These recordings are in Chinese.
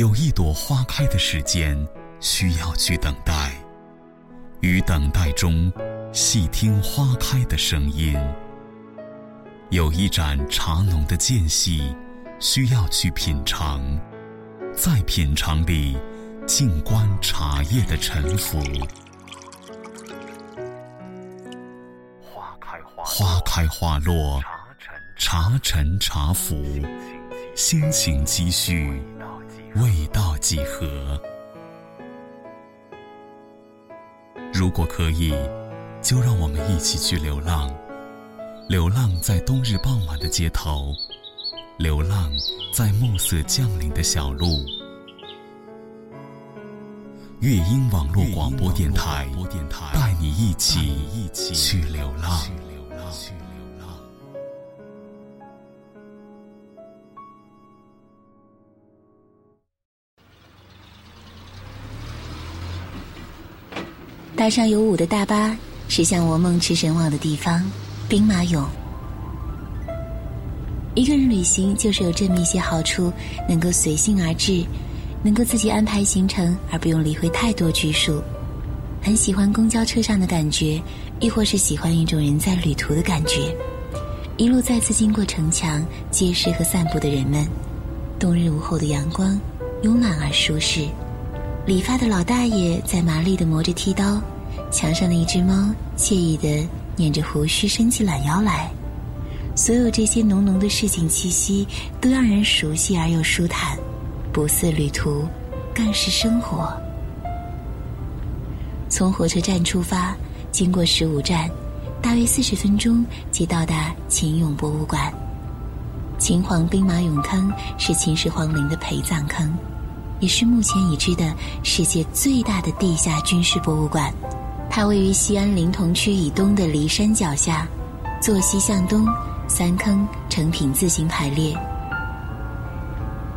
有一朵花开的时间需要去等待，于等待中细听花开的声音；有一盏茶浓的间隙需要去品尝，在品尝里静观茶叶的沉浮。花开花落，茶沉茶浮，心情积蓄。味道几何？如果可以，就让我们一起去流浪，流浪在冬日傍晚的街头，流浪在暮色降临的小路。乐音网络广播电台，带你一起去流浪。上有舞的大巴，驶向我梦驰神往的地方——兵马俑。一个人旅行就是有这么一些好处：能够随性而至，能够自己安排行程，而不用理会太多拘束。很喜欢公交车上的感觉，亦或是喜欢一种人在旅途的感觉。一路再次经过城墙、街市和散步的人们，冬日午后的阳光慵懒而舒适。理发的老大爷在麻利地磨着剃刀，墙上的一只猫惬意地捻着胡须伸起懒腰来。所有这些浓浓的市井气息，都让人熟悉而又舒坦，不似旅途，更是生活。从火车站出发，经过十五站，大约四十分钟即到达秦俑博物馆。秦皇兵马俑坑是秦始皇陵的陪葬坑。也是目前已知的世界最大的地下军事博物馆，它位于西安临潼区以东的骊山脚下，坐西向东，三坑成品自行排列。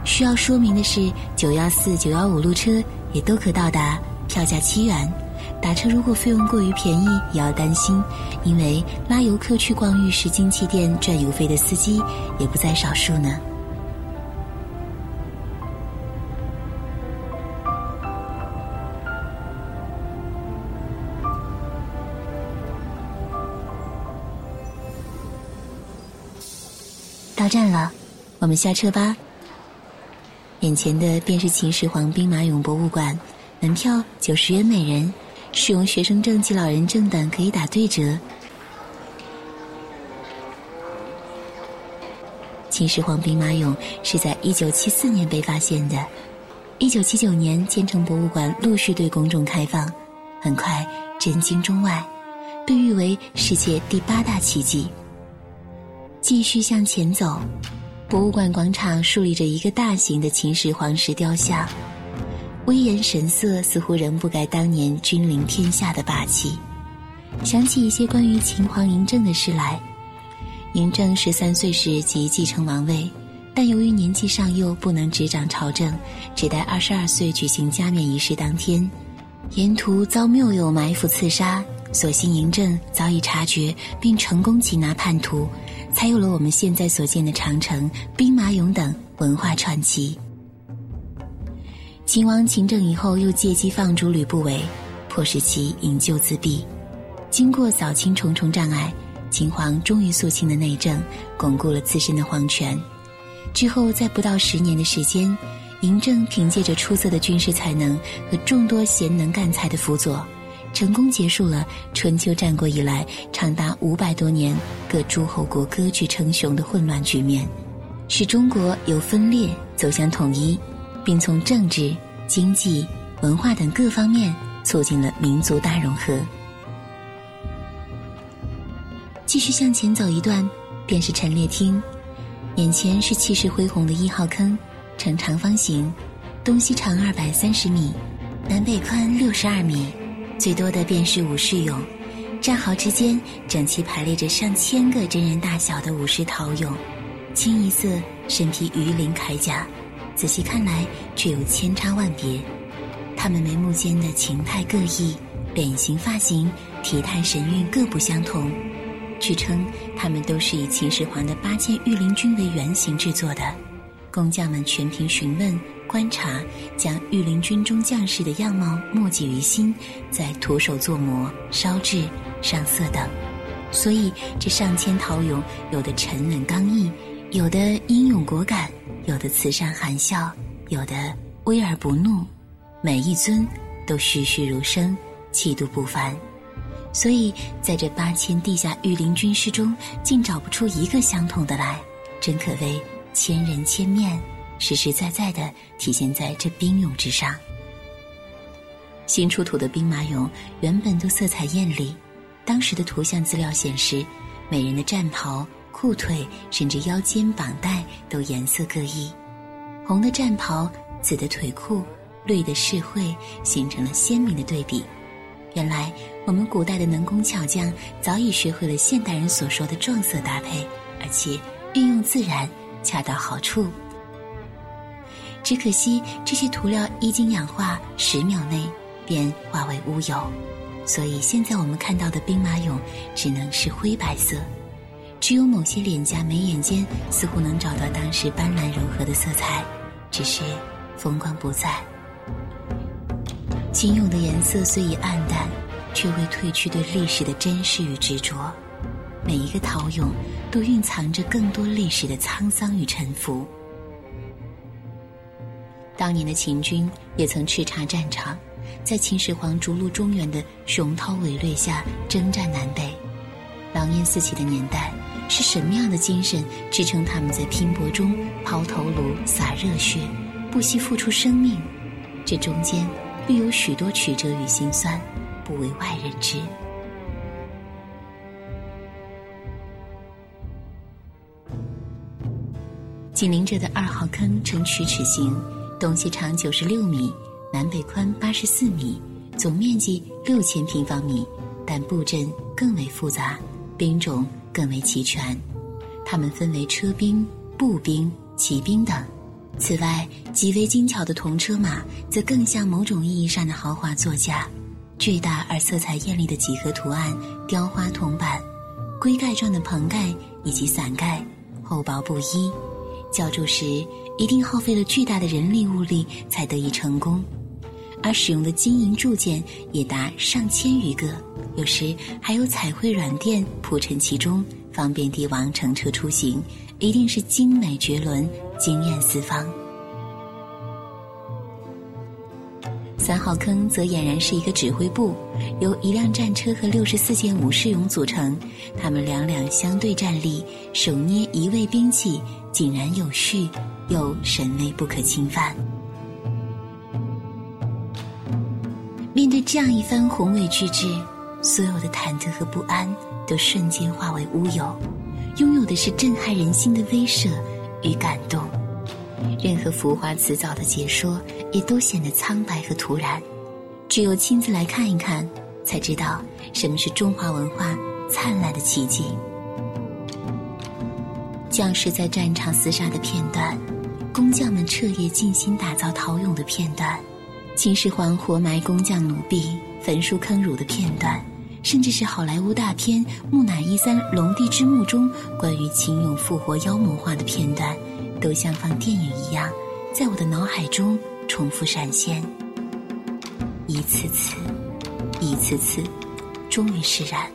需要说明的是，九幺四、九幺五路车也都可到达，票价七元。打车如果费用过于便宜，也要担心，因为拉游客去逛玉石金器店赚油费的司机也不在少数呢。到站了，我们下车吧。眼前的便是秦始皇兵马俑博物馆，门票九十元每人，使用学生证及老人证等可以打对折。秦始皇兵马俑是在一九七四年被发现的，一九七九年建成博物馆陆续对公众开放，很快震惊中外，被誉为世界第八大奇迹。继续向前走，博物馆广场竖立着一个大型的秦始皇石雕像，威严神色似乎仍不改当年君临天下的霸气。想起一些关于秦皇嬴政的事来，嬴政十三岁时即继承王位，但由于年纪尚幼，不能执掌朝政，只待二十二岁举行加冕仪式当天，沿途遭谬友埋伏刺杀。所幸嬴政早已察觉，并成功擒拿叛徒。才有了我们现在所见的长城、兵马俑等文化传奇。秦王秦政以后，又借机放逐吕不韦，迫使其引咎自毙。经过扫清重重障碍，秦皇终于肃清了内政，巩固了自身的皇权。之后，在不到十年的时间，嬴政凭借着出色的军事才能和众多贤能干才的辅佐。成功结束了春秋战国以来长达五百多年各诸侯国割据称雄的混乱局面，使中国由分裂走向统一，并从政治、经济、文化等各方面促进了民族大融合。继续向前走一段，便是陈列厅，眼前是气势恢宏的一号坑，呈长方形，东西长二百三十米，南北宽六十二米。最多的便是武士俑，战壕之间整齐排列着上千个真人大小的武士陶俑，清一色，身披鱼鳞铠甲，仔细看来却有千差万别。他们眉目间的情态各异，脸型、发型、体态、神韵各不相同。据称，他们都是以秦始皇的八千御林军为原型制作的。工匠们全凭询问。观察，将御林军中将士的样貌默记于心，再徒手做模、烧制、上色等。所以，这上千陶俑，有的沉稳刚毅，有的英勇果敢，有的慈善含笑，有的威而不怒，每一尊都栩栩如生，气度不凡。所以，在这八千地下御林军师中，竟找不出一个相同的来，真可谓千人千面，实实在在的体现在这兵俑之上。新出土的兵马俑原本都色彩艳丽，当时的图像资料显示，每人的战袍、裤腿甚至腰间绑带都颜色各异，红的战袍、紫的腿裤、绿的饰会，形成了鲜明的对比。原来，我们古代的能工巧匠早已学会了现代人所说的撞色搭配，而且运用自然，恰到好处。只可惜这些涂料一经氧化，十秒内便化为乌有，所以现在我们看到的兵马俑只能是灰白色，只有某些脸颊、眉眼间似乎能找到当时斑斓柔和的色彩，只是风光不再。秦俑的颜色虽已暗淡，却未褪去对历史的珍视与执着。每一个陶俑都蕴藏着更多历史的沧桑与沉浮。当年的秦军也曾叱咤战场，在秦始皇逐鹿中原的雄韬伟略下征战南北。狼烟四起的年代，是什么样的精神支撑他们在拼搏中抛头颅、洒热血，不惜付出生命？这中间。必有许多曲折与心酸，不为外人知。紧邻着的二号坑呈曲尺形，东西长九十六米，南北宽八十四米，总面积六千平方米，但布阵更为复杂，兵种更为齐全。它们分为车兵、步兵、骑兵等。此外，极为精巧的铜车马，则更像某种意义上的豪华座驾。巨大而色彩艳丽的几何图案、雕花铜板、龟盖状的棚盖以及伞盖，厚薄不一。浇筑时一定耗费了巨大的人力物力才得以成功，而使用的金银铸件也达上千余个，有时还有彩绘软垫铺陈其中，方便帝王乘车出行。一定是精美绝伦。惊艳四方。三号坑则俨然是一个指挥部，由一辆战车和六十四件武士俑组成。他们两两相对站立，手捏一位兵器，井然有序，又神威不可侵犯。面对这样一番宏伟巨制，所有的忐忑和不安都瞬间化为乌有，拥有的是震撼人心的威慑。与感动，任何浮华辞藻的解说也都显得苍白和突然。只有亲自来看一看，才知道什么是中华文化灿烂的奇迹。将士在战场厮杀的片段，工匠们彻夜尽心打造陶俑的片段，秦始皇活埋工匠奴婢、焚书坑儒的片段。甚至是好莱坞大片《木乃伊三：龙帝之墓》中关于秦俑复活妖魔化的片段，都像放电影一样，在我的脑海中重复闪现。一次次，一次次，终于释然。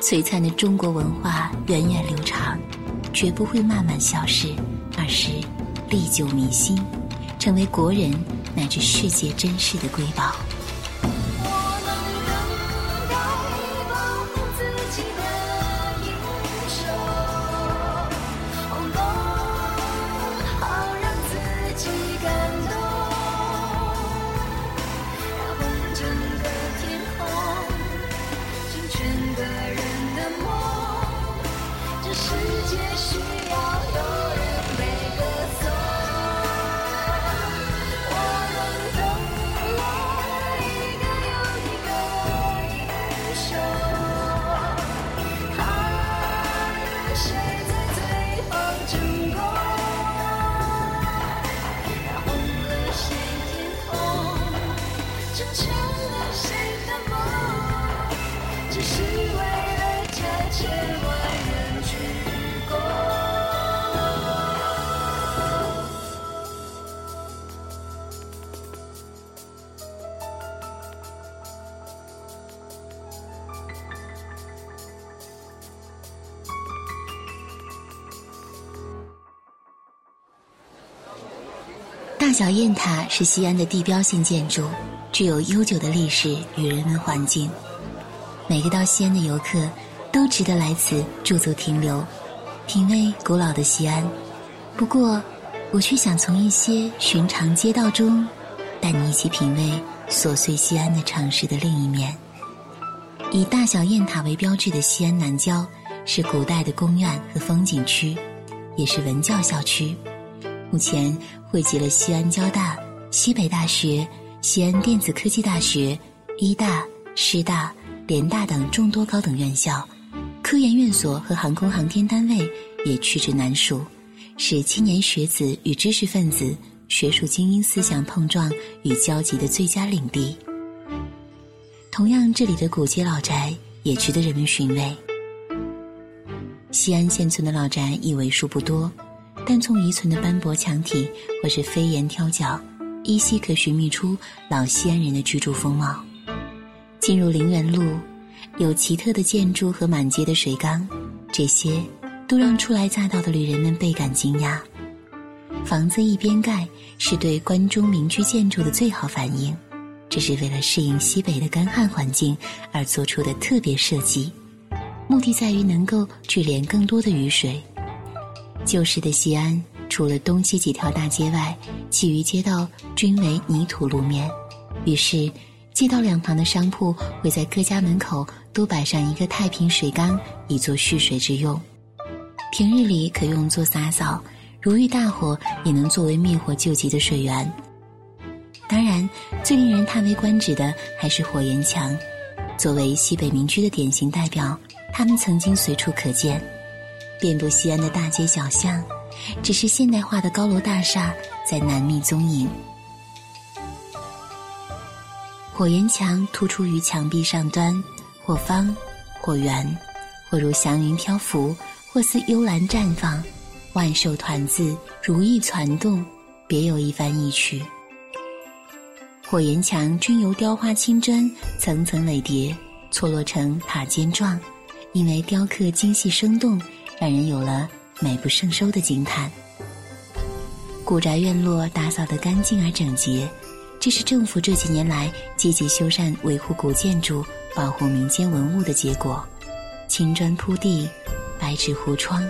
璀璨的中国文化源远流长，绝不会慢慢消失，而是历久弥新，成为国人乃至世界珍视的瑰宝。谁在最后小雁塔是西安的地标性建筑，具有悠久的历史与人文环境。每个到西安的游客都值得来此驻足停留，品味古老的西安。不过，我却想从一些寻常街道中，带你一起品味琐碎西安的城市的另一面。以大小雁塔为标志的西安南郊，是古代的宫苑和风景区，也是文教校区。目前汇集了西安交大、西北大学、西安电子科技大学、医大、师大、联大等众多高等院校，科研院所和航空航天单位也屈指难数，是青年学子与知识分子、学术精英思想碰撞与交集的最佳领地。同样，这里的古街老宅也值得人们寻味。西安现存的老宅已为数不多。但从遗存的斑驳墙体或是飞檐挑角，依稀可寻觅出老西安人的居住风貌。进入陵园路，有奇特的建筑和满街的水缸，这些都让初来乍到的旅人们倍感惊讶。房子一边盖是对关中民居建筑的最好反应，这是为了适应西北的干旱环境而做出的特别设计，目的在于能够聚敛更多的雨水。旧时的西安，除了东西几条大街外，其余街道均为泥土路面。于是，街道两旁的商铺会在各家门口都摆上一个太平水缸，以作蓄水之用。平日里可用作洒扫，如遇大火，也能作为灭火救急的水源。当然，最令人叹为观止的还是火焰墙。作为西北民居的典型代表，它们曾经随处可见。遍布西安的大街小巷，只是现代化的高楼大厦在难觅踪影。火焰墙突出于墙壁上端，或方，或圆，或如祥云漂浮，或似幽兰绽放，万寿团字，如意攒动，别有一番意趣。火焰墙均由雕花青砖层层垒叠，错落成塔尖状，因为雕刻精细生动。让人有了美不胜收的惊叹。古宅院落打扫得干净而整洁，这是政府这几年来积极修缮、维护古建筑、保护民间文物的结果。青砖铺地，白纸糊窗。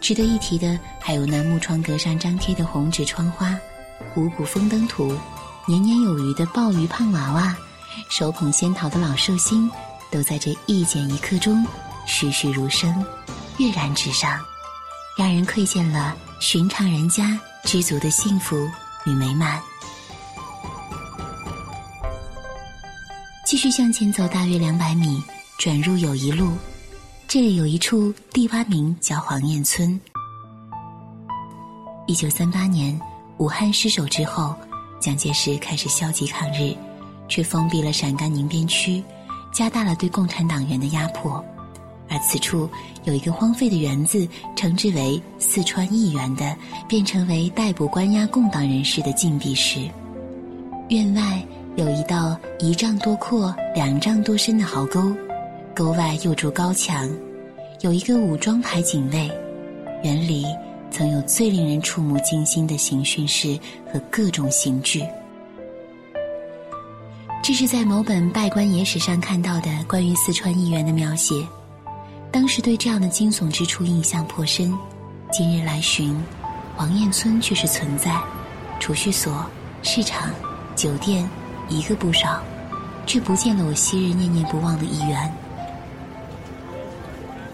值得一提的还有那木窗格上张贴的红纸窗花、五谷丰登图、年年有余的鲍鱼胖娃娃、手捧仙桃的老寿星，都在这一剪一刻中栩栩如生。跃然纸上，让人窥见了寻常人家知足的幸福与美满。继续向前走，大约两百米，转入友谊路，这里有一处地洼名叫黄堰村。一九三八年，武汉失守之后，蒋介石开始消极抗日，却封闭了陕甘宁边区，加大了对共产党员的压迫。而此处有一个荒废的园子，称之为“四川义园”的，变成为逮捕关押共党人士的禁闭室。院外有一道一丈多阔、两丈多深的壕沟，沟外又筑高墙，有一个武装排警卫。园里曾有最令人触目惊心的刑讯室和各种刑具。这是在某本拜官野史上看到的关于四川义园的描写。当时对这样的惊悚之处印象颇深，今日来寻，王堰村却是存在，储蓄所、市场、酒店一个不少，却不见了我昔日念念不忘的一员。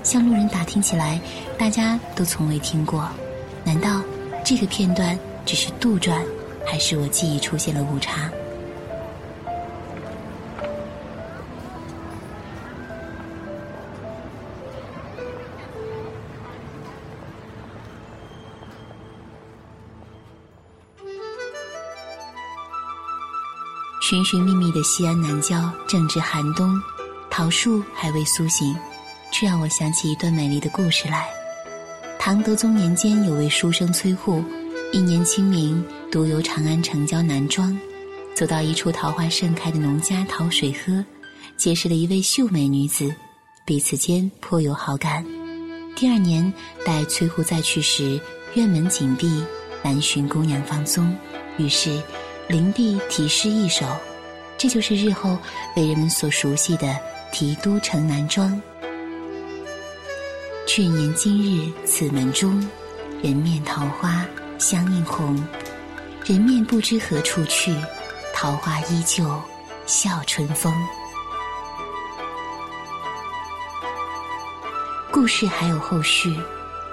向路人打听起来，大家都从未听过，难道这个片段只是杜撰，还是我记忆出现了误差？寻寻觅觅的西安南郊正值寒冬，桃树还未苏醒，却让我想起一段美丽的故事来。唐德宗年间，有位书生崔护，一年清明，独游长安城郊南庄，走到一处桃花盛开的农家讨水喝，结识了一位秀美女子，彼此间颇有好感。第二年，待崔护再去时，院门紧闭，难寻姑娘芳踪，于是灵璧题诗一首，这就是日后被人们所熟悉的《题都城南庄》。却言今日此门中，人面桃花相映红。人面不知何处去，桃花依旧笑春风。故事还有后续，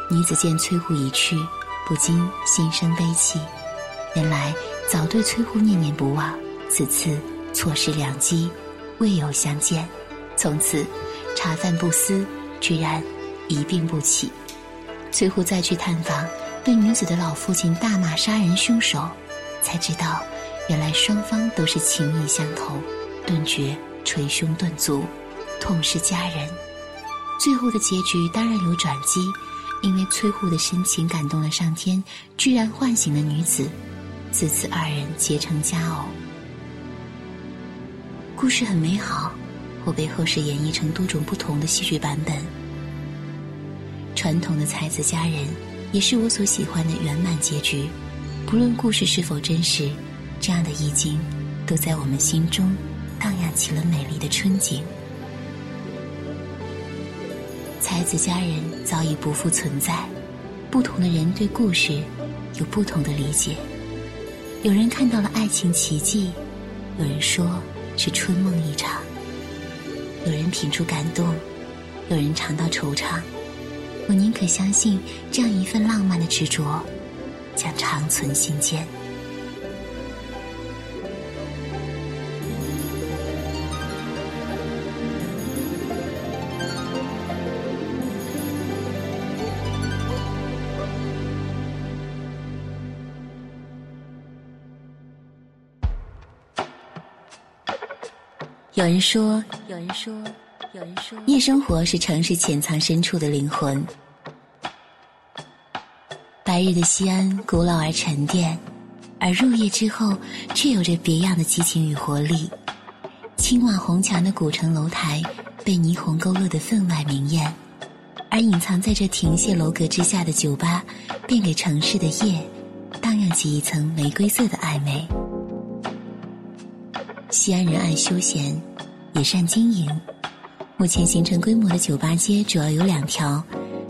女子见崔护已去，不禁心生悲戚。原来早对崔护念念不忘，此次错失良机，未有相见，从此茶饭不思，居然一病不起。崔护再去探访。被女子的老父亲大骂杀人凶手，才知道，原来双方都是情意相投，顿觉捶胸顿足，痛失家人。最后的结局当然有转机，因为崔护的深情感动了上天，居然唤醒了女子，自此二人结成佳偶。故事很美好，或被后世演绎成多种不同的戏剧版本。传统的才子佳人。也是我所喜欢的圆满结局，不论故事是否真实，这样的意境都在我们心中荡漾起了美丽的春景。才子佳人早已不复存在，不同的人对故事有不同的理解。有人看到了爱情奇迹，有人说是春梦一场，有人品出感动，有人尝到惆怅。我宁可相信，这样一份浪漫的执着，将长存心间。有人说，有人说。有人说，夜生活是城市潜藏深处的灵魂。白日的西安古老而沉淀，而入夜之后却有着别样的激情与活力。青瓦红墙的古城楼台被霓虹勾勒得分外明艳，而隐藏在这亭榭楼阁之下的酒吧，便给城市的夜荡漾起一层玫瑰色的暧昧。西安人爱休闲，也善经营。目前形成规模的酒吧街主要有两条，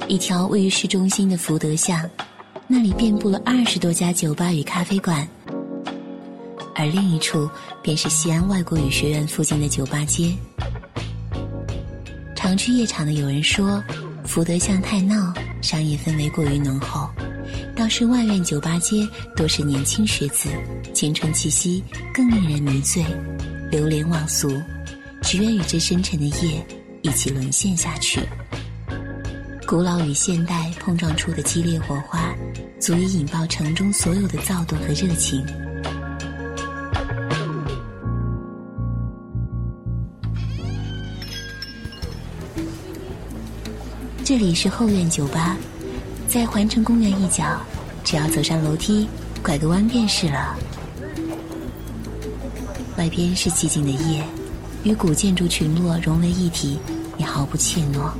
一条位于市中心的福德巷，那里遍布了二十多家酒吧与咖啡馆；而另一处便是西安外国语学院附近的酒吧街。常去夜场的有人说，福德巷太闹，商业氛围过于浓厚；倒是外院酒吧街多是年轻学子，青春气息更令人迷醉，流连忘俗，只愿与这深沉的夜。一起沦陷下去。古老与现代碰撞出的激烈火花，足以引爆城中所有的躁动和热情。这里是后院酒吧，在环城公园一角，只要走上楼梯，拐个弯便是了。外边是寂静的夜，与古建筑群落融为一体。也毫不怯懦，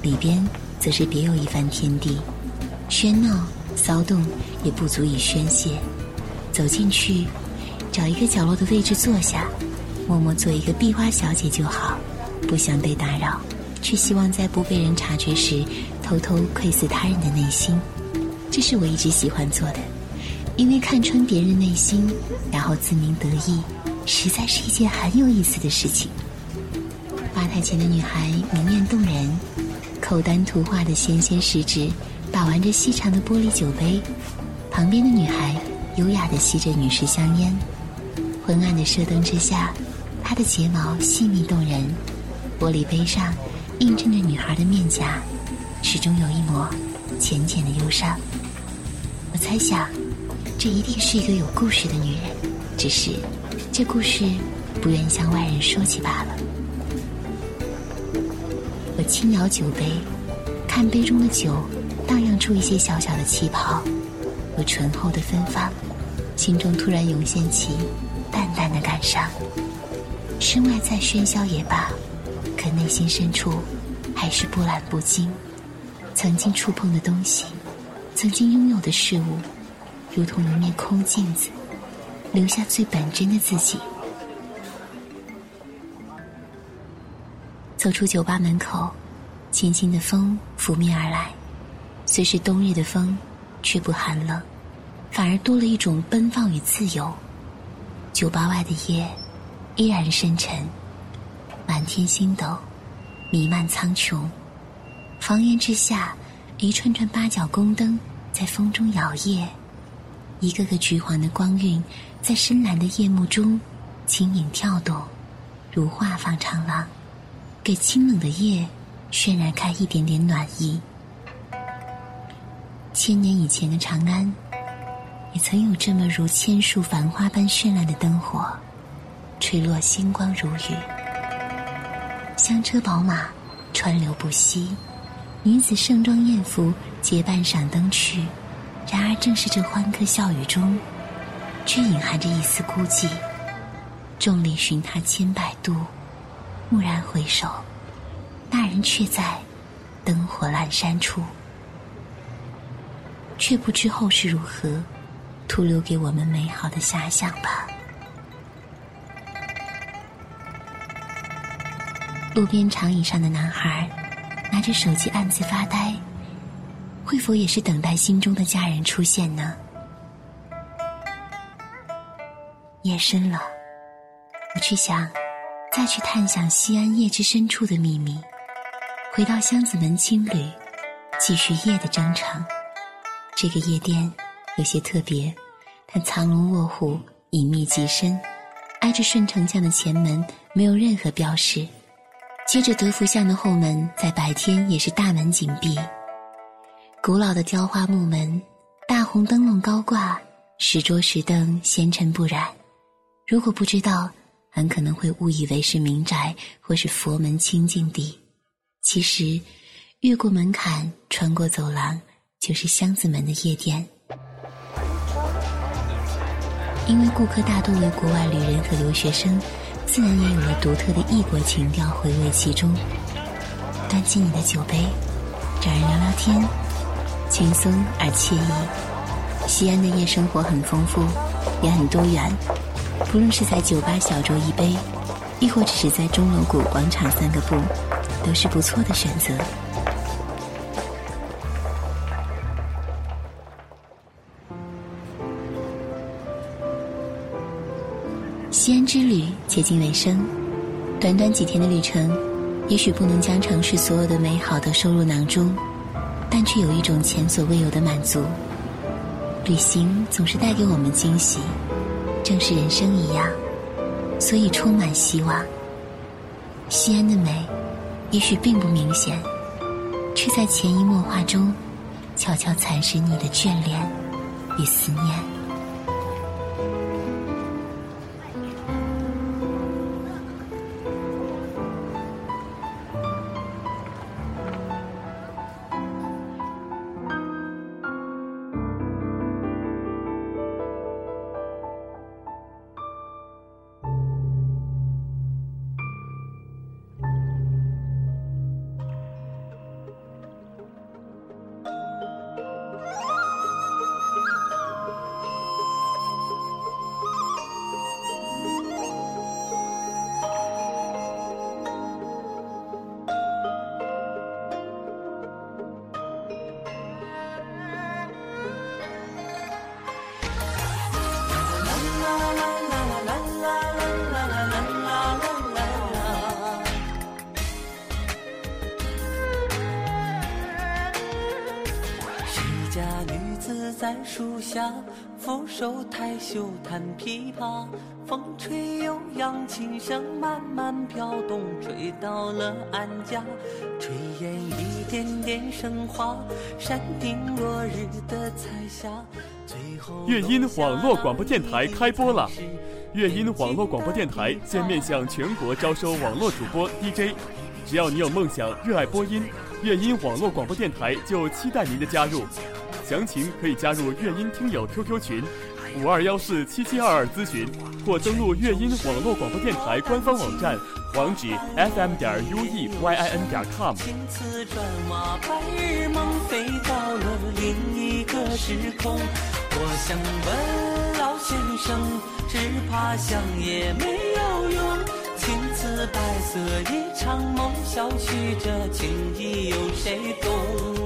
里边则是别有一番天地，喧闹骚动也不足以宣泄。走进去，找一个角落的位置坐下，默默做一个壁花小姐就好，不想被打扰，却希望在不被人察觉时，偷偷窥视他人的内心。这是我一直喜欢做的，因为看穿别人内心，然后自鸣得意，实在是一件很有意思的事情。吧台前的女孩明艳动人，口丹图画的纤纤十指把玩着细长的玻璃酒杯，旁边的女孩优雅地吸着女士香烟。昏暗的射灯之下，她的睫毛细密动人，玻璃杯上映衬着女孩的面颊，始终有一抹浅浅的忧伤。我猜想，这一定是一个有故事的女人，只是这故事不愿向外人说起罢了。我轻摇酒杯，看杯中的酒荡漾出一些小小的气泡，有醇厚的芬芳，心中突然涌现起淡淡的感伤。身外再喧嚣也罢，可内心深处还是波澜不惊。曾经触碰的东西，曾经拥有的事物，如同一面空镜子，留下最本真的自己。走出酒吧门口，轻轻的风拂面而来，虽是冬日的风，却不寒冷，反而多了一种奔放与自由。酒吧外的夜依然深沉，满天星斗弥漫苍穹，房檐之下，一串串八角宫灯在风中摇曳，一个个橘黄的光晕在深蓝的夜幕中轻盈跳动，如画舫长廊。给清冷的夜渲染开一点点暖意。千年以前的长安，也曾有这么如千树繁花般绚烂的灯火，垂落星光如雨。香车宝马川流不息，女子盛装艳服结伴赏灯去。然而正是这欢歌笑语中，却隐含着一丝孤寂。众里寻他千百度。蓦然回首，那人却在灯火阑珊处，却不知后事如何，徒留给我们美好的遐想吧。路边长椅上的男孩，拿着手机暗自发呆，会否也是等待心中的家人出现呢？夜深了，我去想。再去探想西安夜之深处的秘密，回到箱子门青旅，继续夜的征程。这个夜店有些特别，它藏龙卧虎，隐秘极深，挨着顺城巷的前门，没有任何标识。接着德福巷的后门，在白天也是大门紧闭。古老的雕花木门，大红灯笼高挂，石桌石凳纤尘不染。如果不知道。很可能会误以为是民宅或是佛门清净地，其实，越过门槛，穿过走廊，就是箱子门的夜店。因为顾客大多为国外旅人和留学生，自然也有了独特的异国情调回味其中。端起你的酒杯，找人聊聊天，轻松而惬意。西安的夜生活很丰富，也很多元。不论是在酒吧小酌一杯，亦或只是在钟楼谷广场散个步，都是不错的选择。之旅接近尾声，短短几天的旅程，也许不能将城市所有的美好都收入囊中，但却有一种前所未有的满足。旅行总是带给我们惊喜。正是人生一样，所以充满希望。西安的美，也许并不明显，却在潜移默化中，悄悄蚕食你的眷恋与思念。树下俯首抬袖弹琵琶，风吹悠扬，琴声慢慢飘动，吹到了安家，炊烟一点点升华，山顶落日的彩霞。最后，乐音网络广播电台开播了。乐音网络广播电台现面向全国招收网络主播 DJ，只要你有梦想，热爱播音，乐音网络广播电台就期待您的加入。详情可以加入乐音听友 QQ 群，五二幺四七七二二咨询，或登录乐音网络广播电台官方网站，网址 fm 点 ueyin 点 com。青丝转马，白日梦飞到了另一个时空。我想问老先生，只怕想也没有用。青瓷白色一场梦，小觑这情意有谁懂？